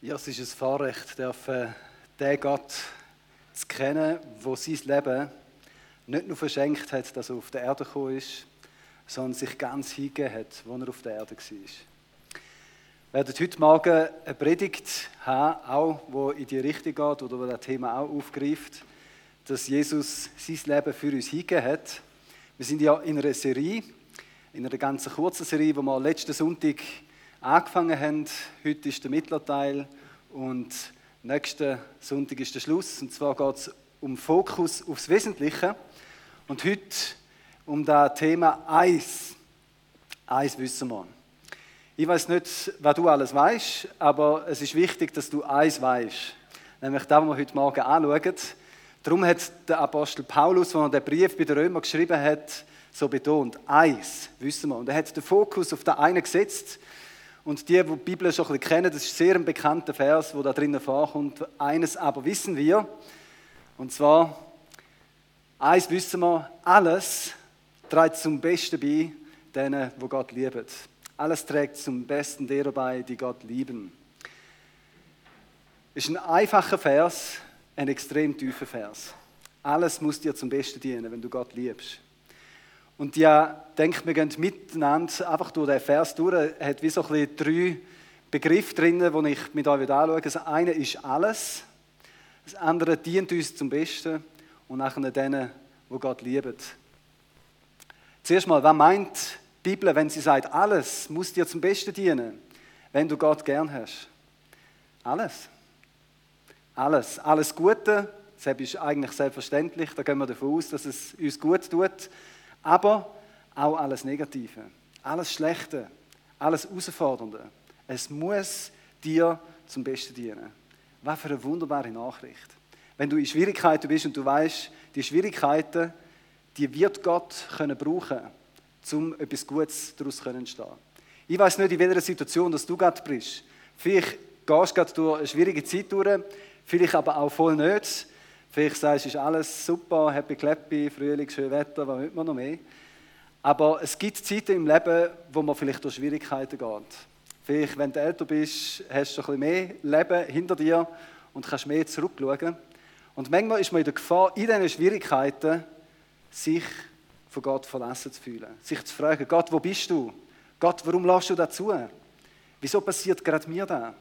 Ja, es ist ein Vorrecht, dürfen den Gott zu kennen, der sein Leben nicht nur verschenkt hat, dass er auf der Erde gekommen ist, sondern sich ganz hingegeben hat, als er auf der Erde war. Wir werden heute Morgen eine Predigt haben, auch, wo in die Richtung geht oder wo das Thema auch aufgreift, dass Jesus sein Leben für uns hingegeben hat. Wir sind ja in einer Serie, in einer ganz kurzen Serie, wo wir letzten Sonntag angefangen haben. Heute ist der Mittlerteil und nächsten Sonntag ist der Schluss. Und zwar geht es um Fokus aufs Wesentliche. Und heute um das Thema Eis. Eis wissen wir. Ich weiß nicht, was du alles weißt, aber es ist wichtig, dass du eins weißt. Nämlich das, was wir heute Morgen anschauen. Darum hat der Apostel Paulus, als er den Brief bei den Römern geschrieben hat, so betont, eins, wissen wir. Und er hat den Fokus auf das eine gesetzt, und die, die die Bibel schon ein kennen, das ist sehr ein bekannter Vers, wo da drinnen vorkommt. Eines aber wissen wir, und zwar, eins wissen wir, alles trägt zum Besten bei denen, wo Gott liebt. Alles trägt zum Besten derer bei, die Gott lieben. Ist ein einfacher Vers, ein extrem tiefer Vers. Alles muss dir zum Besten dienen, wenn du Gott liebst. Und ja, denkt, wir gehen miteinander einfach durch den Vers durch. Er hat wie so ein bisschen drei Begriffe drin, die ich mit euch anschaue. Das eine ist alles, das andere dient uns zum Besten und nachher denen, wo Gott liebt. Zuerst mal, was meint die Bibel, wenn sie sagt, alles muss dir zum Besten dienen, wenn du Gott gern hast? Alles. Alles. Alles Gute, das ist eigentlich selbstverständlich, da gehen wir davon aus, dass es uns gut tut aber auch alles Negative, alles Schlechte, alles Herausfordernde. Es muss dir zum Besten dienen. Was für eine wunderbare Nachricht. Wenn du in Schwierigkeiten bist und du weißt, die Schwierigkeiten, die wird Gott können brauchen, um etwas Gutes daraus zu entstehen. Ich weiß nicht, in welcher Situation dass du gerade bist. Vielleicht gehst du gerade durch eine schwierige Zeit durch, vielleicht aber auch voll nicht. Vielleicht sagst du, ist alles super, happy clappy, Frühling, schönes Wetter, was will man noch mehr? Aber es gibt Zeiten im Leben, wo man vielleicht durch Schwierigkeiten geht. Vielleicht, wenn du älter bist, hast du ein bisschen mehr Leben hinter dir und kannst mehr zurückschauen. Und manchmal ist man in der Gefahr, in diesen Schwierigkeiten sich von Gott verlassen zu fühlen. Sich zu fragen, Gott, wo bist du? Gott, warum lässt du dazu? Wieso passiert gerade mir das?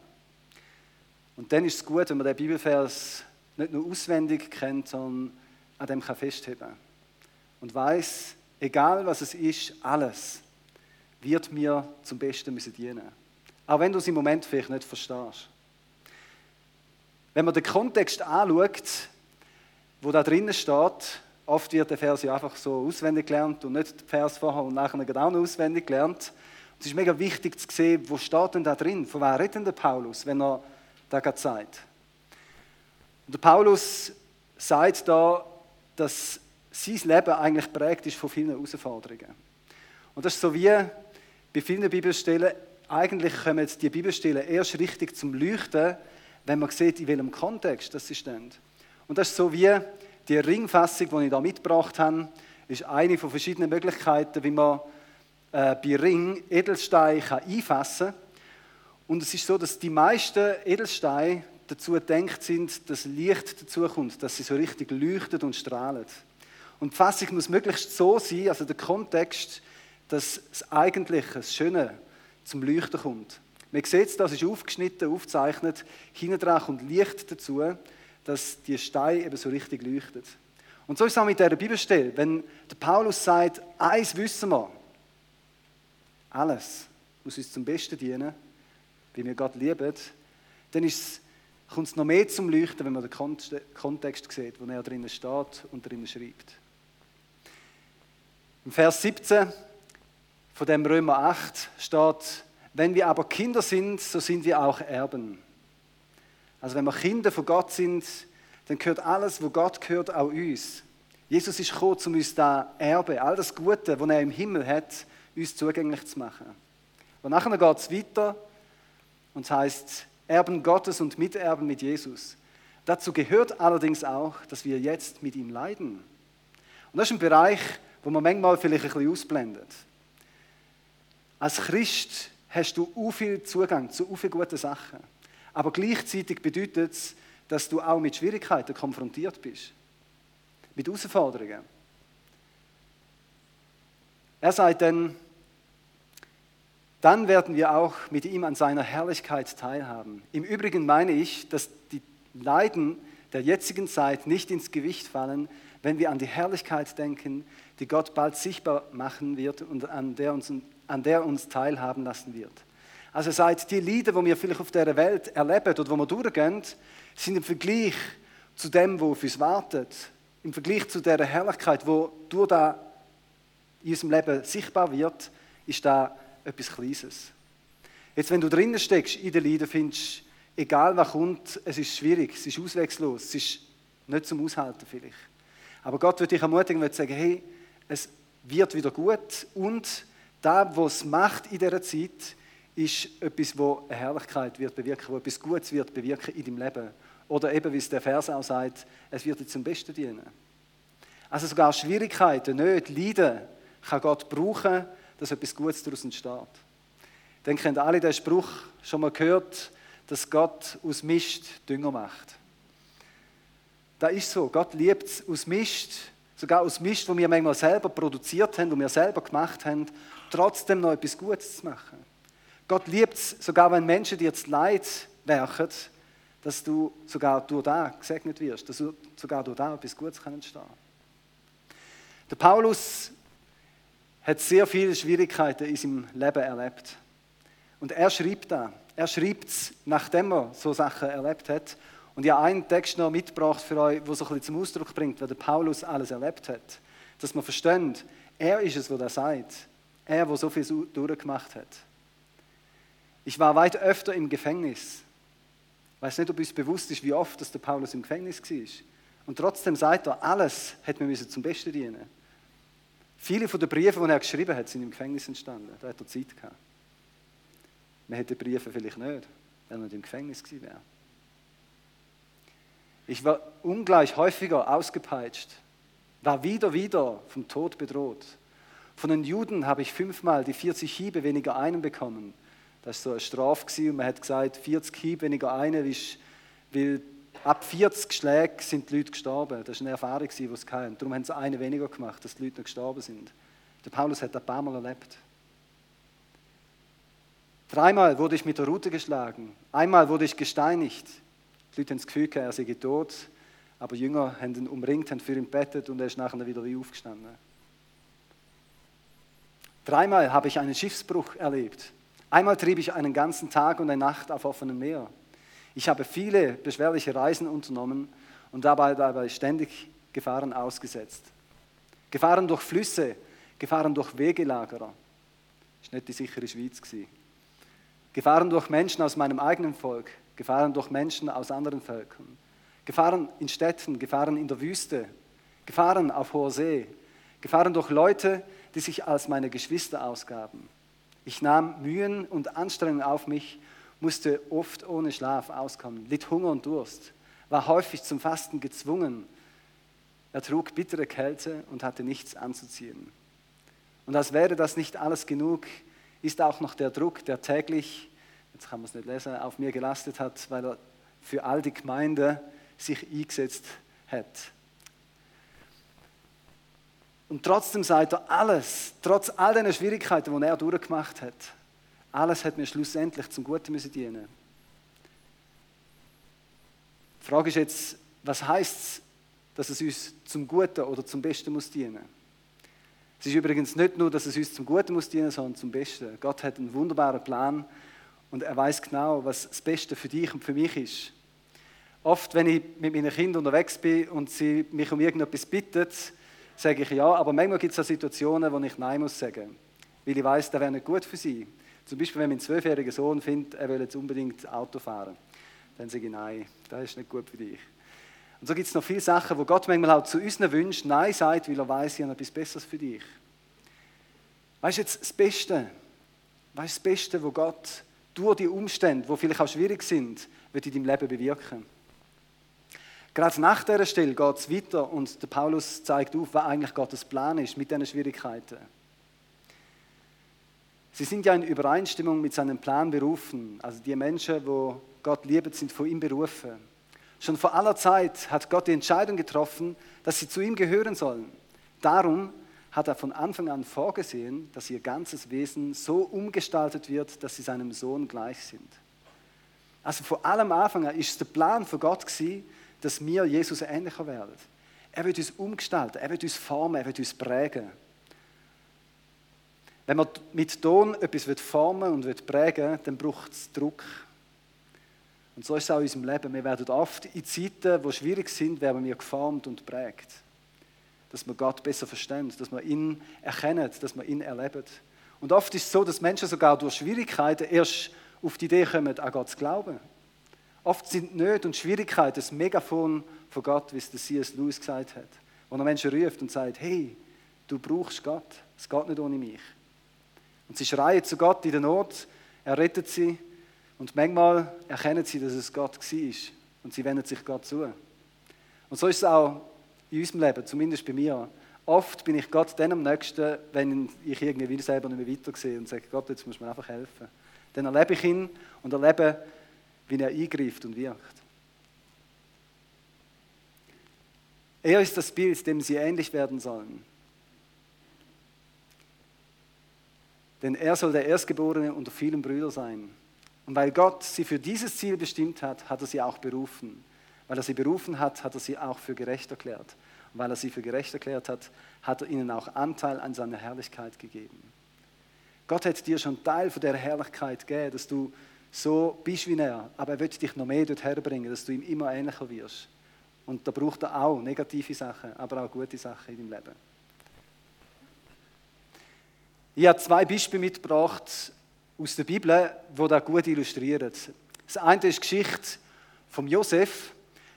Und dann ist es gut, wenn man den Bibelvers nicht nur auswendig kennt, sondern an dem kann festheben und weiß, egal was es ist, alles wird mir zum Besten müssen dienen. Auch wenn du es im Moment vielleicht nicht verstehst. Wenn man den Kontext anschaut, wo da drinnen steht, oft wird der Vers ja einfach so auswendig gelernt und nicht der Vers vorher und nachher auch noch auswendig gelernt. es ist mega wichtig zu sehen, wo steht denn da drin? Von wer redet denn der Paulus, wenn er da gerade sagt? Und Paulus sagt da, dass sein Leben eigentlich prägt ist von vielen Herausforderungen. Und das ist so wie bei vielen Bibelstellen, eigentlich kommen die Bibelstellen erst richtig zum Leuchten, wenn man sieht, in welchem Kontext das sie stehen. Und das ist so wie die Ringfassung, die ich da mitgebracht habe, ist eine von verschiedenen Möglichkeiten, wie man äh, bei Ring Edelsteine einfassen kann. Und es ist so, dass die meisten Edelsteine dazu gedacht sind, dass Licht dazukommt, dass sie so richtig leuchtet und strahlt. Und die Fassung muss möglichst so sein, also der Kontext, dass das Eigentliche, das Schöne zum Leuchten kommt. Man sieht es, das ist aufgeschnitten, aufgezeichnet, hinten dran kommt Licht dazu, dass die Steine eben so richtig leuchtet. Und so ist es auch mit dieser Bibelstelle. Wenn der Paulus sagt, eins wissen wir, alles muss uns zum Besten dienen, wie wir Gott lieben, dann ist es kommt es noch mehr zum Leuchten, wenn man den Kontext sieht, wo er drinnen steht und drinnen schreibt. Im Vers 17 von dem Römer 8 steht, wenn wir aber Kinder sind, so sind wir auch Erben. Also wenn wir Kinder von Gott sind, dann gehört alles, wo Gott gehört, auch uns. Jesus ist gekommen, um uns da Erbe, all das Gute, was er im Himmel hat, uns zugänglich zu machen. Und nachher geht es weiter und es heißt, Erben Gottes und Miterben mit Jesus. Dazu gehört allerdings auch, dass wir jetzt mit ihm leiden. Und das ist ein Bereich, wo man manchmal vielleicht ein bisschen ausblendet. Als Christ hast du viel Zugang zu viel guten Sachen. Aber gleichzeitig bedeutet es, dass du auch mit Schwierigkeiten konfrontiert bist. Mit Herausforderungen. Er sagt dann, dann werden wir auch mit ihm an seiner Herrlichkeit teilhaben. Im Übrigen meine ich, dass die Leiden der jetzigen Zeit nicht ins Gewicht fallen, wenn wir an die Herrlichkeit denken, die Gott bald sichtbar machen wird und an der uns, an der uns teilhaben lassen wird. Also seit die Lieder, die wir vielleicht auf der Welt erleben oder wo wir durchgehen, sind im Vergleich zu dem, wo auf uns wartet, im Vergleich zu der Herrlichkeit, wo durch da in unserem Leben sichtbar wird, ist da etwas Kleines. Jetzt, wenn du drinnen steckst in den Liedern, findest egal was kommt, es ist schwierig, es ist auswegslos, es ist nicht zum Aushalten vielleicht. Aber Gott wird dich ermutigen und sagen, hey, es wird wieder gut und da, was es macht in dieser Zeit, ist etwas, wo eine Herrlichkeit wird bewirken, wo etwas Gutes wird bewirken in deinem Leben. Oder eben, wie es der Vers auch sagt, es wird dir zum Besten dienen. Also sogar Schwierigkeiten, nicht Leiden, kann Gott brauchen, dass etwas Gutes daraus entsteht. Ihr habt alle den Spruch schon mal gehört, dass Gott aus Mist Dünger macht. Das ist so. Gott liebt es aus Mist, sogar aus Mist, wo wir manchmal selber produziert haben, wo wir selber gemacht haben, trotzdem noch etwas Gutes zu machen. Gott liebt es, sogar wenn Menschen dir zu Leid werken, dass du sogar durch da gesegnet wirst, dass du sogar durch da etwas Gutes entstehen kann. Der Paulus hat sehr viele Schwierigkeiten in seinem Leben erlebt. Und er schreibt da. Er schreibt es, nachdem er so Sachen erlebt hat. Und ich habe einen Text noch mitgebracht für euch, der so ein bisschen zum Ausdruck bringt, was der Paulus alles erlebt hat. Dass man versteht, er ist es, der das sagt. Er, der so viel durchgemacht hat. Ich war weit öfter im Gefängnis. Ich weiß nicht, ob uns bewusst ist, wie oft dass der Paulus im Gefängnis war. Und trotzdem sagt er, alles hat mir zum Besten dienen. Viele von den Briefen, die er geschrieben hat, sind im Gefängnis entstanden. Da hat er Zeit gehabt. Man hätte Briefe vielleicht nicht, wenn er nicht im Gefängnis gewesen wäre. Ich war ungleich häufiger ausgepeitscht, war wieder, wieder vom Tod bedroht. Von den Juden habe ich fünfmal die 40 Hiebe weniger einen bekommen. Das war so eine Strafe und man hat gesagt, 40 Hiebe weniger einen ist, weil ab 40 Schlägen sind die Leute gestorben. Das war eine Erfahrung, die sie hatten. Darum haben sie eine weniger gemacht, dass die Leute noch gestorben sind. Der Paulus hat das ein paar Mal erlebt. Dreimal wurde ich mit der Rute geschlagen. Einmal wurde ich gesteinigt. Die Leute haben das Gefühl, er sei tot. Aber Jünger haben ihn umringt, haben für ihn bettet und er ist nachher wieder wie aufgestanden. Dreimal habe ich einen Schiffsbruch erlebt. Einmal trieb ich einen ganzen Tag und eine Nacht auf offenem Meer. Ich habe viele beschwerliche Reisen unternommen und dabei, dabei ständig Gefahren ausgesetzt. Gefahren durch Flüsse, Gefahren durch Wegelagerer. War nicht die sichere Schweiz. Gefahren durch Menschen aus meinem eigenen Volk, Gefahren durch Menschen aus anderen Völkern. Gefahren in Städten, Gefahren in der Wüste, Gefahren auf hoher See, Gefahren durch Leute, die sich als meine Geschwister ausgaben. Ich nahm Mühen und Anstrengungen auf mich, musste oft ohne Schlaf auskommen, litt Hunger und Durst, war häufig zum Fasten gezwungen. Er trug bittere Kälte und hatte nichts anzuziehen. Und als wäre das nicht alles genug, ist auch noch der Druck, der täglich, jetzt kann man es nicht lesen, auf mir gelastet hat, weil er für all die Gemeinde sich eingesetzt hat. Und trotzdem sagt er, alles, trotz all den Schwierigkeiten, die er durchgemacht hat, alles hat mir schlussendlich zum Guten müssen dienen. Die Frage ist jetzt, was heißt es, dass es uns zum Guten oder zum Besten muss dienen? Es ist übrigens nicht nur, dass es uns zum Guten muss dienen, sondern zum Besten. Gott hat einen wunderbaren Plan und er weiß genau, was das Beste für dich und für mich ist. Oft, wenn ich mit meinen Kindern unterwegs bin und sie mich um irgendetwas bitten, sage ich ja, aber manchmal gibt es auch Situationen, wo ich Nein muss sagen, weil ich weiß, das wäre nicht gut für sie. Zum Beispiel, wenn mein zwölfjähriger Sohn findet, er will jetzt unbedingt Auto fahren, dann sage ich Nein, das ist nicht gut für dich. Und so gibt es noch viele Sachen, wo Gott manchmal auch zu unseren Wünschen Nein sagt, weil er weiß, ich habe etwas Besseres für dich. Weißt du jetzt das Beste? Weißt du das Beste, wo Gott durch die Umstände, die vielleicht auch schwierig sind, wird in deinem Leben bewirken? Gerade nach dieser Stelle geht es weiter und der Paulus zeigt auf, was eigentlich Gottes Plan ist mit diesen Schwierigkeiten. Sie sind ja in Übereinstimmung mit seinem Plan berufen. Also die Menschen, wo Gott liebt, sind von ihm berufen. Schon vor aller Zeit hat Gott die Entscheidung getroffen, dass sie zu ihm gehören sollen. Darum hat er von Anfang an vorgesehen, dass ihr ganzes Wesen so umgestaltet wird, dass sie seinem Sohn gleich sind. Also vor allem Anfang an ist der Plan von Gott gewesen, dass wir Jesus ähnlicher werden. Er wird uns umgestalten, er wird uns formen, er wird uns prägen. Wenn man mit Ton etwas formen und prägen dann braucht es Druck. Und so ist es auch in unserem Leben. Wir werden oft in Zeiten, die schwierig sind, werden wir geformt und prägt. Dass wir Gott besser verstehen, dass wir ihn erkennen, dass wir ihn erleben. Und oft ist es so, dass Menschen sogar durch Schwierigkeiten erst auf die Idee kommen, an Gott zu glauben. Oft sind Nöte und Schwierigkeiten das Megafon von Gott, wie es der C.S. Lewis gesagt hat. Wo er Menschen ruft und sagt, hey, du brauchst Gott, es geht nicht ohne mich. Und sie schreien zu Gott in der Not, er rettet sie und manchmal erkennen sie, dass es Gott war und sie wenden sich Gott zu. Und so ist es auch in unserem Leben, zumindest bei mir. Oft bin ich Gott dann am nächsten, wenn ich irgendwie selber nicht mehr weitersehe und sage, Gott, jetzt muss mir einfach helfen. Dann erlebe ich ihn und erlebe, wie er eingreift und wirkt. Er ist das Bild, dem sie ähnlich werden sollen. Denn er soll der Erstgeborene unter vielen Brüdern sein. Und weil Gott sie für dieses Ziel bestimmt hat, hat er sie auch berufen. Weil er sie berufen hat, hat er sie auch für gerecht erklärt. Und weil er sie für gerecht erklärt hat, hat er ihnen auch Anteil an seiner Herrlichkeit gegeben. Gott hat dir schon Teil von der Herrlichkeit gegeben, dass du so bist wie er. Aber er wird dich noch mehr dorthin bringen, dass du ihm immer ähnlicher wirst. Und da braucht er auch negative Sachen, aber auch gute Sachen in deinem Leben. Ich habe zwei Beispiele mitgebracht aus der Bibel, die das gut illustrieren. Das eine ist die Geschichte von Josef.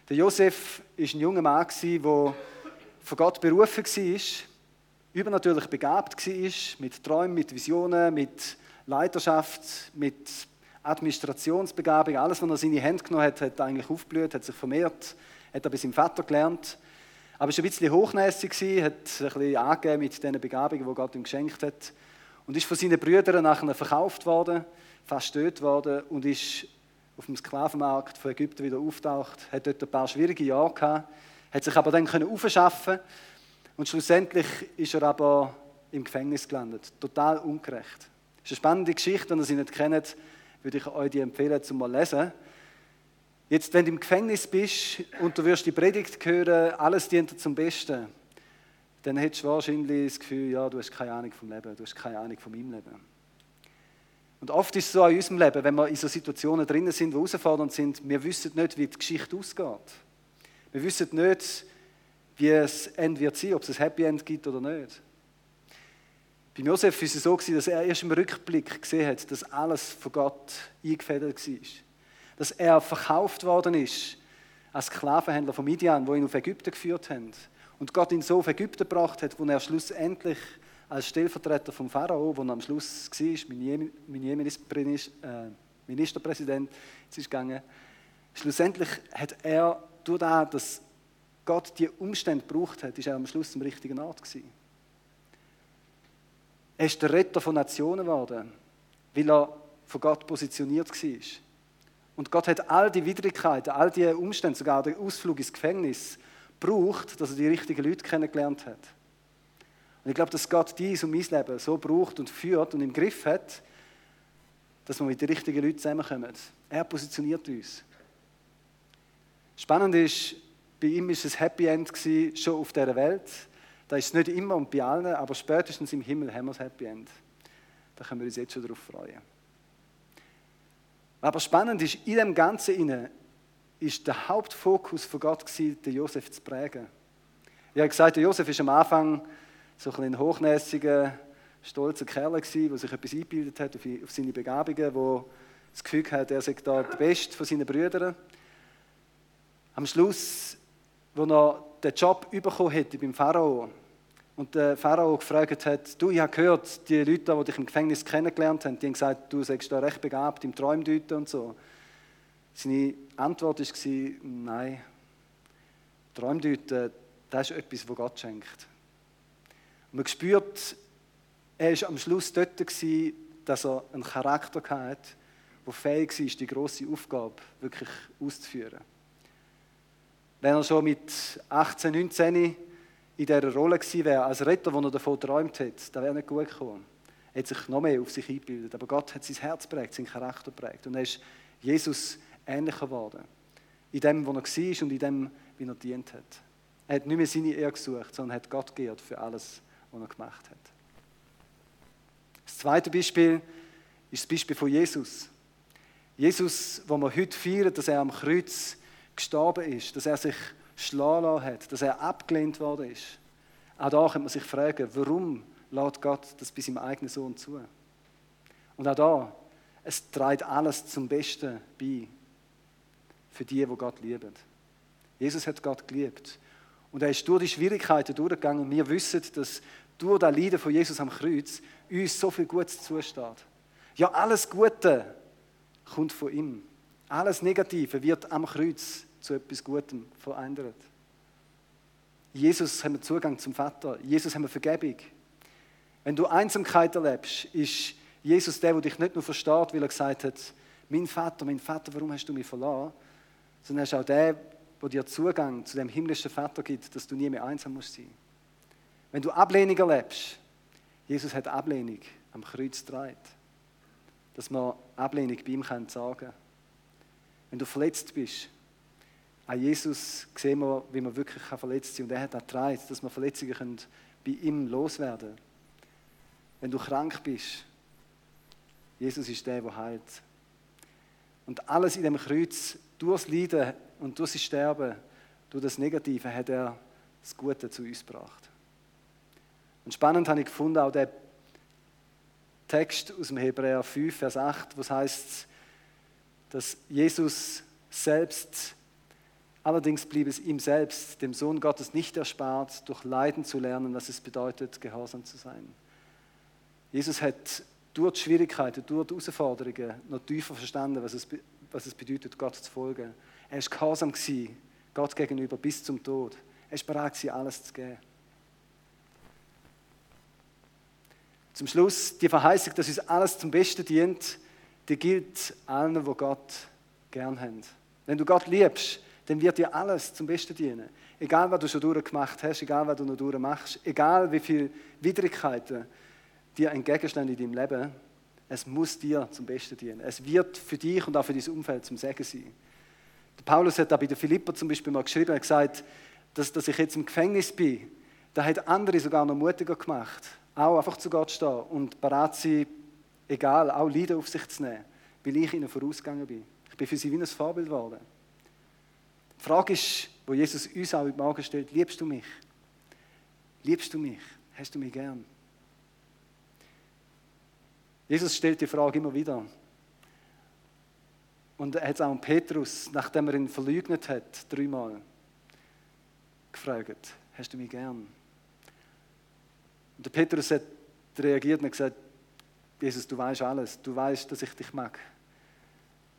Der Josef war ein junger Mann, der von Gott berufen war, übernatürlich begabt war, mit Träumen, mit Visionen, mit Leiterschaft, mit Administrationsbegabung. Alles, was er in seine Hände genommen hat, hat eigentlich aufgeblüht, hat sich vermehrt, hat er bei seinem Vater gelernt. Aber er war ein bisschen hochnäsig, hat ein bisschen angegeben mit den Begabungen, die Gott ihm geschenkt hat und ist von seinen Brüdern nachher verkauft worden, fast tot worden und ist auf dem Sklavenmarkt von Ägypten wieder auftaucht, hat dort ein paar schwierige Jahre gehabt, hat sich aber dann können aufschaffen und schlussendlich ist er aber im Gefängnis gelandet, total ungerecht. Das ist eine spannende Geschichte, wenn ihr sie nicht kennt, würde ich euch die empfehlen, zum mal lesen. Jetzt, wenn du im Gefängnis bist und du wirst die Predigt hören, alles dient dir zum Besten dann hättest du wahrscheinlich das Gefühl, ja, du hast keine Ahnung vom Leben, du hast keine Ahnung von meinem Leben. Und oft ist es so in unserem Leben, wenn wir in so Situationen drinnen sind, die herausfordernd sind, wir wissen nicht, wie die Geschichte ausgeht. Wir wissen nicht, wie es Ende wird sein, ob es ein Happy End gibt oder nicht. Bei Josef war es so, dass er erst im Rückblick gesehen hat, dass alles von Gott eingefädelt war. Dass er verkauft worden ist als Sklavenhändler von Midian, wo ihn auf Ägypten geführt haben und Gott ihn so auf Ägypten gebracht hat, wo er schlussendlich als Stellvertreter vom Pharao, wo er am Schluss war, äh, Ministerpräsident, ist gegangen, schlussendlich hat er durch das, dass Gott die Umstände gebraucht hat, ist er am Schluss am richtigen Ort gewesen. Er ist der Retter von Nationen geworden, weil er von Gott positioniert war. Und Gott hat all die Widrigkeiten, all die Umstände, sogar den Ausflug ins Gefängnis, braucht, dass er die richtigen Leute kennengelernt hat. Und ich glaube, dass Gott dies und mein Leben so braucht und führt und im Griff hat, dass wir mit den richtigen Leuten zusammenkommen. Er positioniert uns. Spannend ist, bei ihm war es Happy End gewesen, schon auf dieser Welt. Da ist es nicht immer und bei allen, aber spätestens im Himmel haben wir das Happy End. Da können wir uns jetzt schon darauf freuen. Aber spannend ist, in dem Ganzen ist der Hauptfokus von Gott gewesen, den Josef zu prägen. Ich habe gesagt, der Josef ist am Anfang so ein, ein hochnäsiger, stolzer Kerl gewesen, der sich etwas eingebildet hat auf seine Begabungen, wo das Gefühl hat, er sei da der Beste von seinen Brüdern. Am Schluss, wo er den Job bekommen hätte beim Pharao und der Pharao gefragt hat, du, ich habe gehört, die Leute, die dich im Gefängnis kennengelernt haben, die haben gesagt, du seist da recht begabt im Träumdeuten und so. Seine Antwort war, nein, Träumdeuten, das ist etwas, was Gott schenkt. Man spürt, er war am Schluss dort, dass er einen Charakter hatte, der fähig war, die große Aufgabe wirklich auszuführen. Wenn er schon mit 18, 19 in dieser Rolle gewesen wäre, als Retter, wo er davon geträumt hätte, dann wäre nicht gut gekommen. Er hat sich noch mehr auf sich eingebildet. Aber Gott hat sein Herz prägt, seinen Charakter prägt. Und er ist Jesus ähnlicher geworden. In dem, wo er war und in dem, wie er dient hat. Er hat nicht mehr seine Ehre gesucht, sondern hat Gott geehrt für alles, was er gemacht hat. Das zweite Beispiel ist das Beispiel von Jesus. Jesus, wo wir heute feiern, dass er am Kreuz gestorben ist, dass er sich schlagen hat, dass er abgelehnt worden ist. Auch da kann man sich fragen, warum lädt Gott das bei seinem eigenen Sohn zu? Und auch da, es trägt alles zum Besten bei für die, wo Gott lieben. Jesus hat Gott geliebt. Und er ist durch die Schwierigkeiten durchgegangen. Und wir wissen, dass durch das Leiden von Jesus am Kreuz uns so viel Gutes zusteht. Ja, alles Gute kommt von ihm. Alles Negative wird am Kreuz zu etwas Gutem verändert. Jesus haben wir Zugang zum Vater. Jesus haben wir Vergebung. Wenn du Einsamkeit erlebst, ist Jesus der, der dich nicht nur versteht, weil er gesagt hat, mein Vater, mein Vater, warum hast du mich verloren? Sondern er ist auch der, der dir Zugang zu dem himmlischen Vater gibt, dass du nie mehr einsam musst sein. Wenn du Ablehnung erlebst, Jesus hat Ablehnung am Kreuz getragen, dass man Ablehnung bei ihm sagen kann. Wenn du verletzt bist, an Jesus sehen wir, wie man wirklich verletzt sein kann. Und er hat auch getragen, dass wir Verletzungen bei ihm loswerden können. Wenn du krank bist, Jesus ist der, der heilt. Und alles in dem Kreuz, durchs Leiden und durch sein Sterben, durch das Negative, hat er das Gute zu uns gebracht. Und spannend habe ich gefunden, auch der Text aus dem Hebräer 5, Vers 8, was heißt, dass Jesus selbst, allerdings blieb es ihm selbst, dem Sohn Gottes nicht erspart, durch Leiden zu lernen, was es bedeutet, gehorsam zu sein. Jesus hat durch die Schwierigkeiten, durch die Herausforderungen noch tiefer verstanden, was es, was es bedeutet, Gott zu folgen. Er war gehorsam Gott gegenüber bis zum Tod. Er war bereit, alles zu geben. Zum Schluss, die Verheißung, dass uns alles zum Besten dient, die gilt allen, wo Gott gern haben. Wenn du Gott liebst, dann wird dir alles zum Besten dienen. Egal, was du schon durchgemacht hast, egal, was du noch durchmachst, egal, wie viele Widrigkeiten dir entgegenstehen in deinem Leben, es muss dir zum Besten dienen. Es wird für dich und auch für dein Umfeld zum Segen sein. Der Paulus hat da bei den Philipper zum Beispiel mal geschrieben, er gesagt, dass, dass ich jetzt im Gefängnis bin, da hat andere sogar noch mutiger gemacht. Auch einfach zu Gott stehen und bereit sein, egal, auch Leiden auf sich zu nehmen, weil ich ihnen vorausgegangen bin. Ich bin für sie wie ein Vorbild geworden. Die Frage ist, wo Jesus uns auch in den Magen stellt, liebst du mich? Liebst du mich? Hast du mich gern? Jesus stellt die Frage immer wieder. Und er hat es auch an Petrus, nachdem er ihn verleugnet hat, dreimal gefragt, hast du mich gern? Und der Petrus hat reagiert und gesagt, Jesus, du weißt alles, du weißt, dass ich dich mag.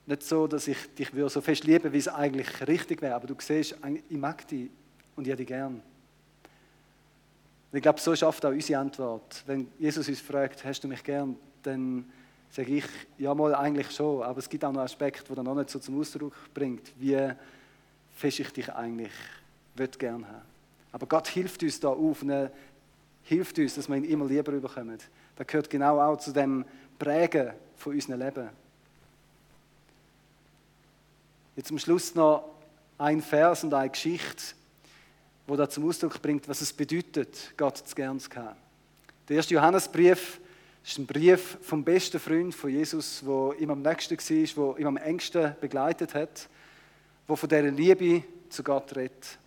Nicht so, dass ich dich so fest liebe, wie es eigentlich richtig wäre, aber du siehst, ich mag dich und ich habe dich gern. Und ich glaube, so oft auch unsere Antwort. Wenn Jesus uns fragt, hast du mich gern, dann sage ich, ja mal eigentlich schon, aber es gibt auch noch Aspekte, die er noch nicht so zum Ausdruck bringt, wie fest ich dich eigentlich gern haben. Aber Gott hilft uns da auf und er hilft uns, dass wir ihn immer lieber überkommen. Das gehört genau auch zu dem Prägen von unserem Leben. Jetzt zum Schluss noch ein Vers und eine Geschichte, wo da zum Ausdruck bringt, was es bedeutet, Gott zu gern zu haben. Der erste Johannesbrief ist ein Brief vom besten Freund von Jesus, wo ihm am nächsten war, wo ihm am engsten begleitet hat, wo von dieser Liebe zu Gott redet.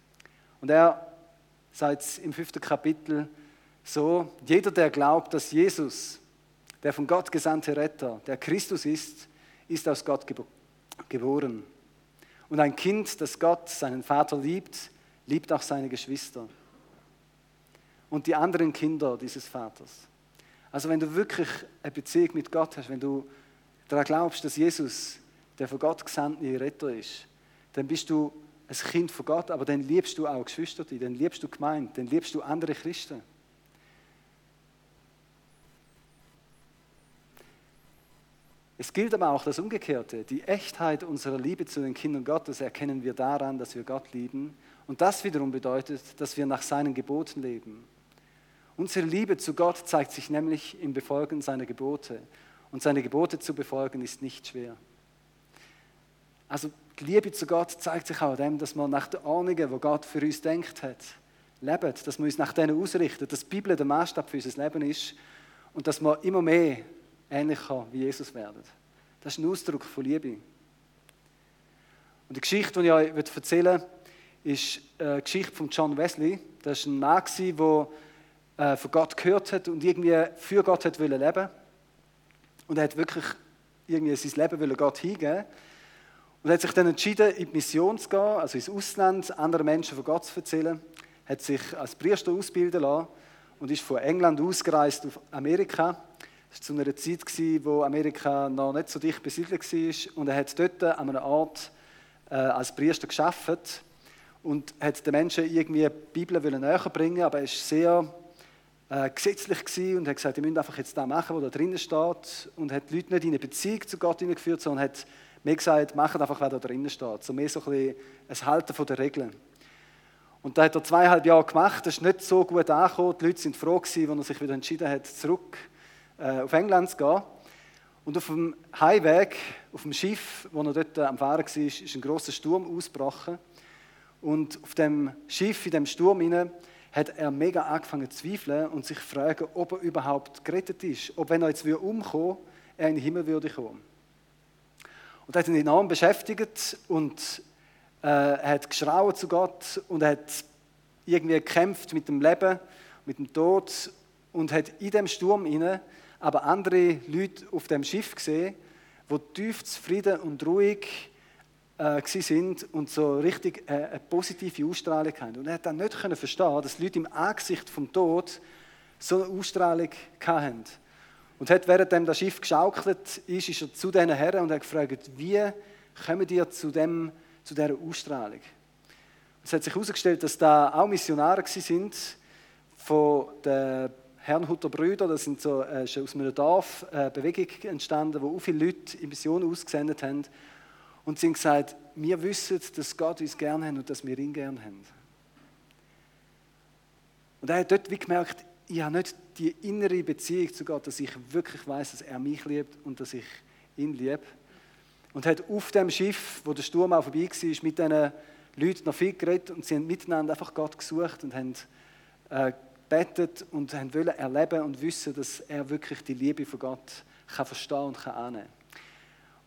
Und er sagt im fünften Kapitel so: Jeder, der glaubt, dass Jesus, der von Gott gesandte Retter, der Christus ist, ist aus Gott geboren. Und ein Kind, das Gott, seinen Vater liebt, liebt auch seine Geschwister und die anderen Kinder dieses Vaters. Also wenn du wirklich eine Beziehung mit Gott hast, wenn du daran glaubst, dass Jesus der von Gott gesandte Retter ist, dann bist du ein Kind von Gott, aber dann liebst du auch Geschwister, dann liebst du Gemeinde, dann liebst du andere Christen. Es gilt aber auch das Umgekehrte. Die Echtheit unserer Liebe zu den Kindern Gottes erkennen wir daran, dass wir Gott lieben. Und das wiederum bedeutet, dass wir nach seinen Geboten leben. Unsere Liebe zu Gott zeigt sich nämlich im Befolgen seiner Gebote. Und seine Gebote zu befolgen ist nicht schwer. Also die Liebe zu Gott zeigt sich auch dem, dass man nach der Ordnung, die Gott für uns denkt hat, lebt, dass wir uns nach denen ausrichten, dass die Bibel der Maßstab für unser Leben ist und dass wir immer mehr ähnlicher wie Jesus werden. Das ist ein Ausdruck von Liebe. Und die Geschichte, die ich euch erzählen will, ist eine Geschichte von John Wesley. Das war ein Mann, der äh, von Gott gehört hat und irgendwie für Gott hat leben Und er hat wirklich irgendwie sein Leben Gott hingeben und hat sich dann entschieden, in die Mission zu gehen, also ins Ausland, anderen Menschen von Gott zu erzählen. Hat sich als Priester ausbilden lassen und ist von England ausgereist auf Amerika. Es war zu einer Zeit, wo Amerika noch nicht so dicht besiedelt war. Und er hat dort an einem Ort äh, als Priester geschafft und hat den Menschen irgendwie die Bibel näher bringen aber er war sehr äh, gesetzlich und hat gesagt, ihr müsst einfach jetzt das machen, was da drinnen steht. Und hat die Leute nicht in eine Beziehung zu Gott hineingeführt, sondern hat mir gesagt, macht einfach, was da drinnen steht. So mehr so ein, bisschen ein Halten von der Regeln. Und da hat er zweieinhalb Jahre gemacht, das ist nicht so gut angekommen. Die Leute sind froh gewesen, als er sich wieder entschieden hat, zurück äh, auf England zu gehen. Und auf dem Heimweg, auf dem Schiff, wo er dort am Fahren war, ist ein großer Sturm ausgebrochen. Und auf dem Schiff, in dem Sturm hinein, hat er mega angefangen zu zweifeln und sich fragen, ob er überhaupt gerettet ist. Ob, wenn er jetzt umkommen würde, er in den Himmel würde kommen. Und er hat ihn enorm beschäftigt und äh, er hat geschrauen zu Gott und er hat irgendwie gekämpft mit dem Leben, mit dem Tod und hat in dem Sturm inne aber andere Leute auf dem Schiff gesehen, wo tief zufrieden und ruhig äh, sind und so richtig äh, eine positive Ausstrahlung haben. Und er hat dann nicht können verstehen, dass Leute im Angesicht vom Tod so eine Ausstrahlung hatten. Und hat, während das Schiff geschaukelt ist, ist er zu diesen Herren und hat gefragt, wie kommen die zu, dem, zu dieser Ausstrahlung? Es hat sich herausgestellt, dass da auch Missionare sind von den Herrnhuter Brüder. Das sind so, äh, ist aus einem Dorf eine Bewegung entstanden, wo auch viele Leute in Missionen ausgesendet haben. Und sie haben gesagt, wir wissen, dass Gott uns gerne hat und dass wir ihn gerne haben. Und er hat dort wie gemerkt, ich habe nicht die innere Beziehung zu Gott, dass ich wirklich weiß, dass er mich liebt und dass ich ihn liebe. Und hat auf dem Schiff, wo der Sturm auch vorbei war, mit diesen Leuten noch viel geredet und sie haben miteinander einfach Gott gesucht und haben äh, betet und haben wollen erleben und wissen, dass er wirklich die Liebe von Gott kann verstehen und kann annehmen.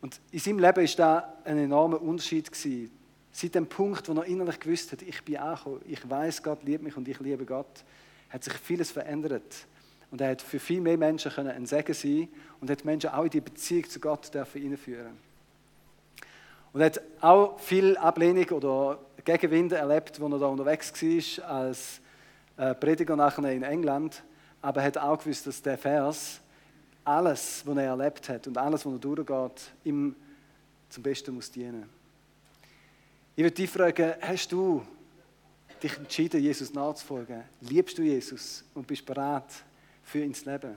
Und in seinem Leben ist da ein enormer Unterschied gewesen. Seit dem Punkt, wo er innerlich gewusst hat, ich bin angekommen, ich weiß, Gott liebt mich und ich liebe Gott, hat sich vieles verändert. Und er hat für viel mehr Menschen können ein Segen sein und hat Menschen auch in die Beziehung zu Gott dürfen hineinführen. Und er hat auch viel Ablehnung oder Gegenwind erlebt, als er da unterwegs war als äh, Prediger nachher in England. Aber er hat auch gewusst, dass der Vers alles, was er erlebt hat und alles, was er durchgeht, ihm zum Besten muss dienen. Ich würde dich fragen, hast du dich entschieden, Jesus nachzufolgen? Liebst du Jesus und bist bereit für ins Leben?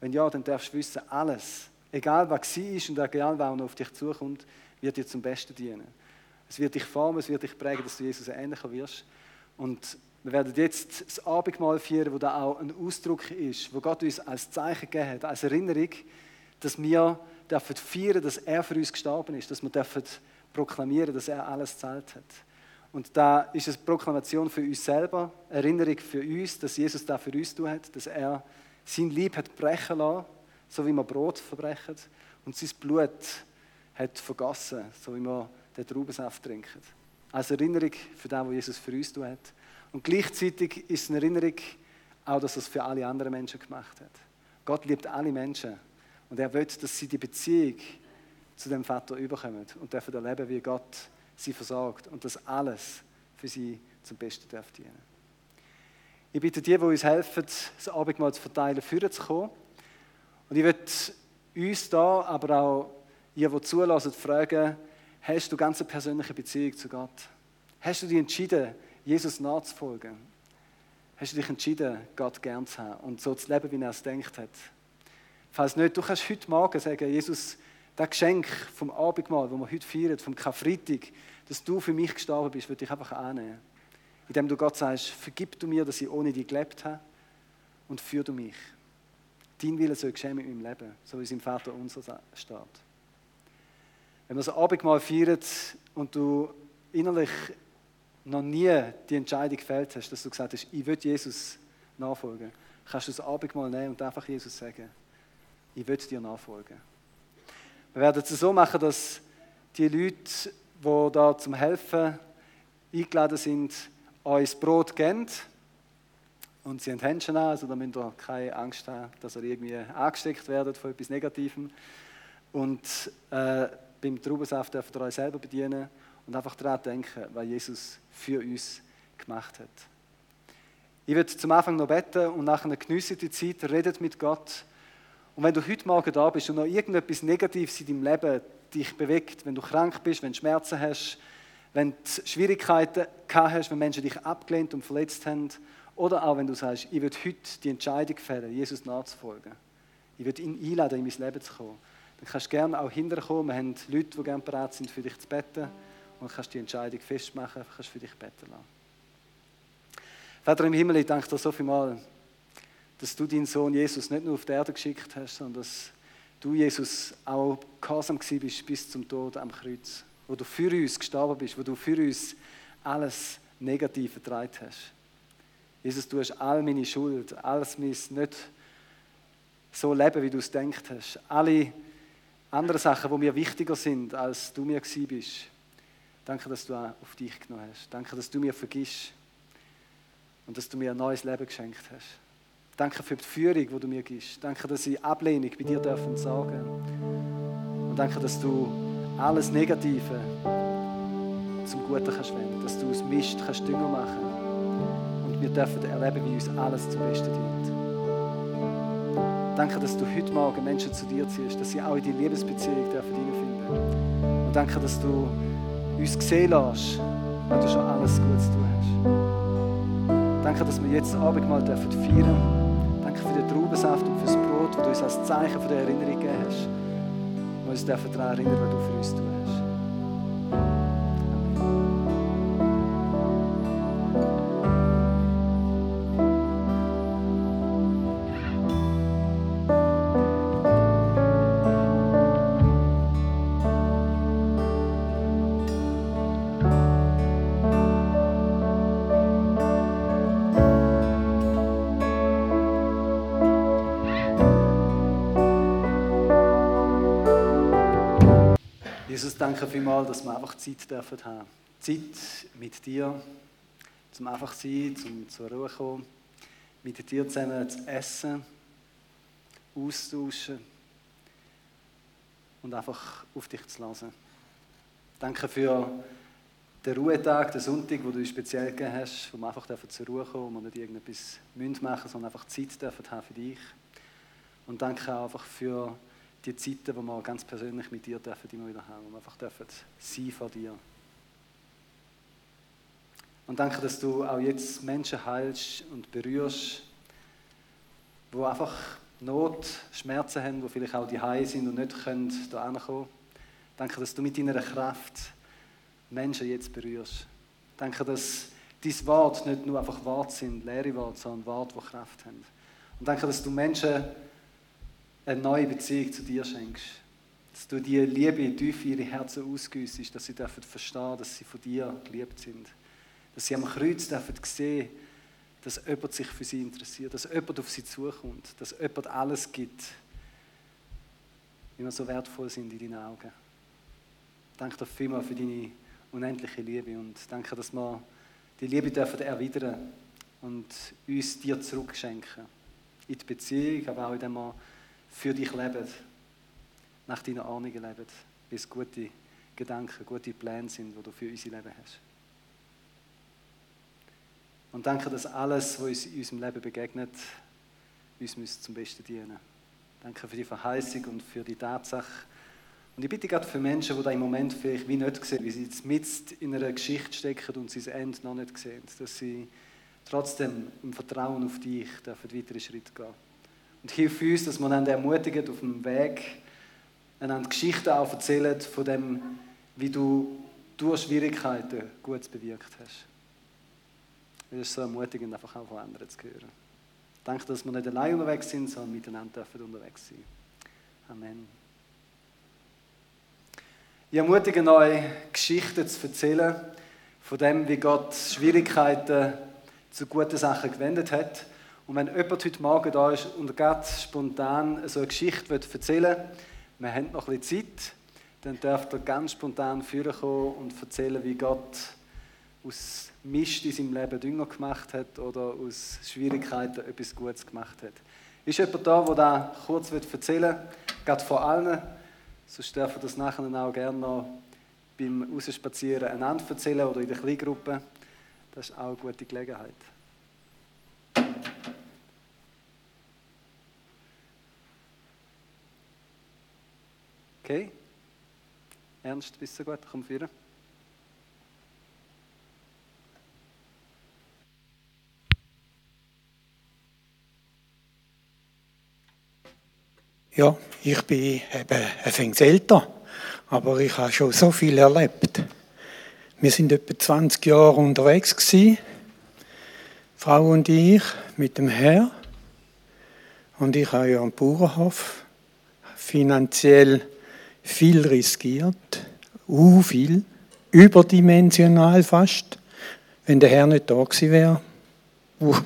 Wenn ja, dann darfst du wissen, alles, egal was sie ist und egal was noch auf dich zukommt, wird dir zum Besten dienen. Es wird dich formen, es wird dich prägen, dass du Jesus ähnlicher wirst. Und wir werden jetzt das Abendmahl feiern, wo da auch ein Ausdruck ist, wo Gott uns als Zeichen gegeben hat, als Erinnerung, dass wir dürfen feiern, dass er für uns gestorben ist, dass wir dürfen proklamieren, dass er alles zahlt hat. Und da ist es Proklamation für uns selber, Erinnerung für uns, dass Jesus da für uns tun hat, dass er sein Lieb hat brechen lassen, so wie wir Brot verbrechen, und sein Blut hat vergossen, so wie wir den Traubensaft trinken. Als Erinnerung für das, was Jesus für uns tun hat. Und gleichzeitig ist es eine Erinnerung auch, dass er es für alle anderen Menschen gemacht hat. Gott liebt alle Menschen und er will, dass sie die Beziehung zu dem Vater überkommen und dürfen erleben, wie Gott sie versorgt und das alles für sie zum Besten darf dienen. Ich bitte die, die uns helfen, das Abendmahl zu verteilen, führen zu kommen. Und ich würde uns da, aber auch ihr, die zulassen, fragen, hast du ganz eine persönliche Beziehung zu Gott? Hast du dich entschieden, Jesus nachzufolgen? Hast du dich entschieden, Gott gern zu haben und so zu leben, wie er es denkt hat? Falls nicht, du kannst heute Morgen sagen, Jesus, das Geschenk vom Abendmahl, das wir heute feiern, vom Karfreitag, dass du für mich gestorben bist, würde ich einfach annehmen. Indem du Gott sagst, vergib du mir, dass ich ohne dich gelebt habe und führ du mich. Dein Wille soll geschehen mit meinem Leben, so wie es im Vater unser steht. Wenn wir das Abendmahl feiern und du innerlich noch nie die Entscheidung gefällt hast, dass du gesagt hast, ich will Jesus nachfolgen, kannst du das Abendmahl nehmen und einfach Jesus sagen, ich will dir nachfolgen. Wir werden es so machen, dass die Leute, die da zum Helfen eingeladen sind, uns Brot geben. Und sie haben Händchen an, also da müsst ihr keine Angst haben, dass ihr irgendwie angesteckt werdet von etwas Negativem. Und äh, beim Traubensaft dürft ihr euch selber bedienen und einfach daran denken, was Jesus für uns gemacht hat. Ich werde zum Anfang noch beten und nachher geniessen die Zeit, redet mit Gott. Und wenn du heute Morgen da bist und noch irgendetwas Negatives in deinem Leben dich bewegt, wenn du krank bist, wenn du Schmerzen hast, wenn du Schwierigkeiten gehabt hast, wenn Menschen dich abgelehnt und verletzt haben, oder auch wenn du sagst, ich will heute die Entscheidung fällen, Jesus nachzufolgen. Ich will ihn einladen, in mein Leben zu kommen. Dann kannst du gerne auch hinterkommen. Wir haben Leute, die gerne bereit sind, für dich zu beten. Und kannst die Entscheidung festmachen, kannst für dich beten lassen. Vater im Himmel, ich danke dir so viel mal, dass du deinen Sohn Jesus nicht nur auf die Erde geschickt hast, sondern dass du, Jesus, auch gehorsam bist bis zum Tod am Kreuz. Wo du für uns gestorben bist, wo du für uns alles Negative ertragen hast. Jesus, du hast all meine Schuld, alles mein nicht so leben, wie du es denkt hast. Alle anderen Sachen, die mir wichtiger sind, als du mir gewesen bist. Danke, dass du auch auf dich genommen hast. Danke, dass du mir vergisst und dass du mir ein neues Leben geschenkt hast. Danke für die Führung, die du mir gibst. Danke, dass ich Ablehnung bei dir dürfen sagen. Und danke, dass du alles Negative zum Guten kannst wenden, dass du aus Mist kannst Dünger machen und wir dürfen erleben, wie uns alles zum Besten dient. Danke, dass du heute Morgen Menschen zu dir ziehst, dass sie auch in die Liebesbeziehung dürfen hineinfinden. Und danke, dass du uns sehen lässt, weil du schon alles Gutes tun hast. Danke, dass wir jetzt Abendmahl dürfen feiern. Danke für den Traubensaft und für das Brot, das du uns als Zeichen der Erinnerung gegeben hast. Wir uns daran erinnern, was du für uns tun hast. Danke vielmals, dass wir einfach Zeit dürfen haben. Zeit mit dir, zum einfach sein, zum zur Ruhe kommen, mit dir zusammen zu essen, austauschen und einfach auf dich zu lassen. Danke für den Ruhetag, den Sonntag, wo du speziell gegeben hast, wo wir einfach zur Ruhe kommen und nicht irgendetwas machen müssen, sondern einfach Zeit dürfen haben für dich. Und danke auch einfach für die Zeiten, wo wir ganz persönlich mit dir dürfen, immer wieder haben, wo wir einfach dürfen sein vor dir. Und danke, dass du auch jetzt Menschen heilst und berührst, wo einfach Not, Schmerzen haben, wo vielleicht auch die Hause sind und nicht können da ankommen. Danke, dass du mit deiner Kraft Menschen jetzt berührst. Danke, dass dein Wort nicht nur einfach Wort sind, leere Worte, sondern Worte, die Kraft haben. Und danke, dass du Menschen eine neue Beziehung zu dir schenkst. Dass du die Liebe tief in ihre Herzen ausgüssest, dass sie dürfen verstehen, dass sie von dir geliebt sind. Dass sie am Kreuz dürfen sehen, dass jemand sich für sie interessiert, dass jemand auf sie zukommt, dass jemand alles gibt, wie wir so wertvoll sind in deinen Augen. Danke dir vielmals für deine unendliche Liebe und danke, dass wir die Liebe dürfen erwidern und uns dir zurückschenken. In die Beziehung, aber auch in dem wir für dich leben, nach deinen Ahnungen leben, wie es gute Gedanken, gute Pläne sind, die du für unser Leben hast. Und danke, dass alles, was uns in unserem Leben begegnet, uns zum Besten dienen Danke für die Verheißung und für die Tatsache. Und ich bitte gerade für Menschen, die da im Moment vielleicht wie nicht sehen, wie sie jetzt mit in einer Geschichte stecken und sie das Ende noch nicht sehen, dass sie trotzdem im Vertrauen auf dich dürfen weitere Schritte gehen und hilf uns, dass wir dann ermutigen auf dem Weg einander Geschichten auch erzählen von dem, wie du durch Schwierigkeiten Gutes bewirkt hast. Es ist so ermutigend, einfach auch von anderen zu hören. Ich denke, dass wir nicht allein unterwegs sind, sondern miteinander dürfen unterwegs sein. Amen. Ich ermutige euch, Geschichten zu erzählen von dem, wie Gott Schwierigkeiten zu guten Sachen gewendet hat. Und wenn jemand heute Morgen da ist und ganz spontan so eine Geschichte erzählen will, wir haben noch ein bisschen Zeit, dann dürft ihr ganz spontan vorkommen und erzählen, wie Gott aus Mist in seinem Leben Dünger gemacht hat oder aus Schwierigkeiten etwas Gutes gemacht hat. Ist jemand da, der das kurz erzählen will? Gerade vor allen. Sonst dürfen ihr das nachher auch gerne noch beim Rausspazieren einander erzählen oder in der Kleingruppe. Das ist auch eine gute Gelegenheit. Okay? Ernst, bist du gut? Komm führen. Ja, ich bin eben ein wenig älter, aber ich habe schon so viel erlebt. Wir sind etwa 20 Jahre unterwegs gewesen, Frau und ich, mit dem Herr. Und ich habe ja am Bauernhof finanziell viel riskiert, uh, viel, überdimensional fast, wenn der Herr nicht da gewesen wäre. Uh.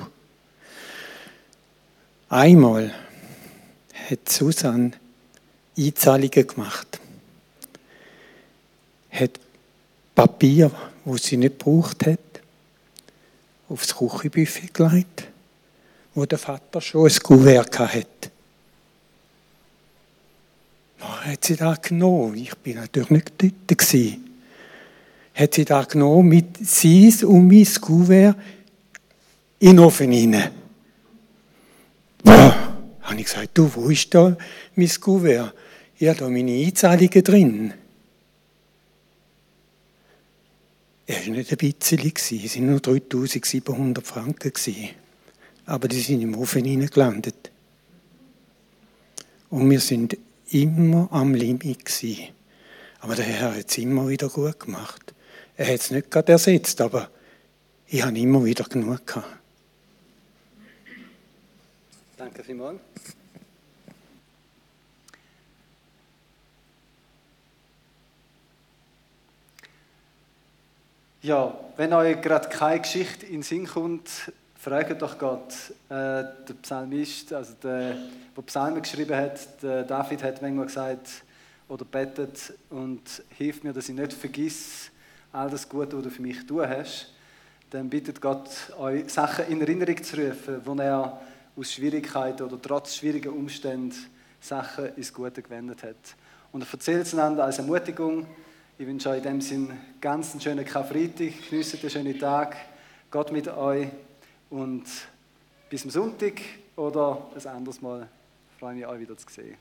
Einmal hat Susanne Einzahlungen gemacht. Hat Papier, wo sie nicht gebraucht hat, aufs Küchenbuffet gelegt, wo der Vater schon ein Kuvert hatte. Dann hat sie das genommen. Ich bin natürlich nicht dort. Gewesen. Hat sie das genommen mit Seis und mein Kuvert in den Ofen hinein. Boah habe ich gesagt, du, wo ist da mein Kuvert? Habe da meine Einzahlungen drin. Er war nicht ein bisschen, es waren nur 3700 Franken. Aber die sind im Ofen hineingelandet. Und wir sind immer am Limit. Aber der Herr hat es immer wieder gut gemacht. Er hat es nicht gerade ersetzt, aber ich habe immer wieder genug gehabt. Danke vielmals. Ja, wenn euch gerade keine Geschichte in den Sinn kommt, fragt doch Gott. Äh, der Psalmist, also der, der Psalmen geschrieben hat, der David hat manchmal gesagt oder betet und hilft mir, dass ich nicht vergiss all das Gute, was du für mich tun hast. Dann bittet Gott euch Sachen in Erinnerung zu rufen, wo er aus Schwierigkeiten oder trotz schwieriger Umstände Sachen ins Gute gewendet hat. Und er erzählt es einander als Ermutigung. Ich wünsche euch in dem Sinn ganz einen schönen Karfreitag, genießt einen schönen Tag, Gott mit euch und bis zum Sonntag oder ein anderes Mal freue ich mich, euch wieder zu sehen.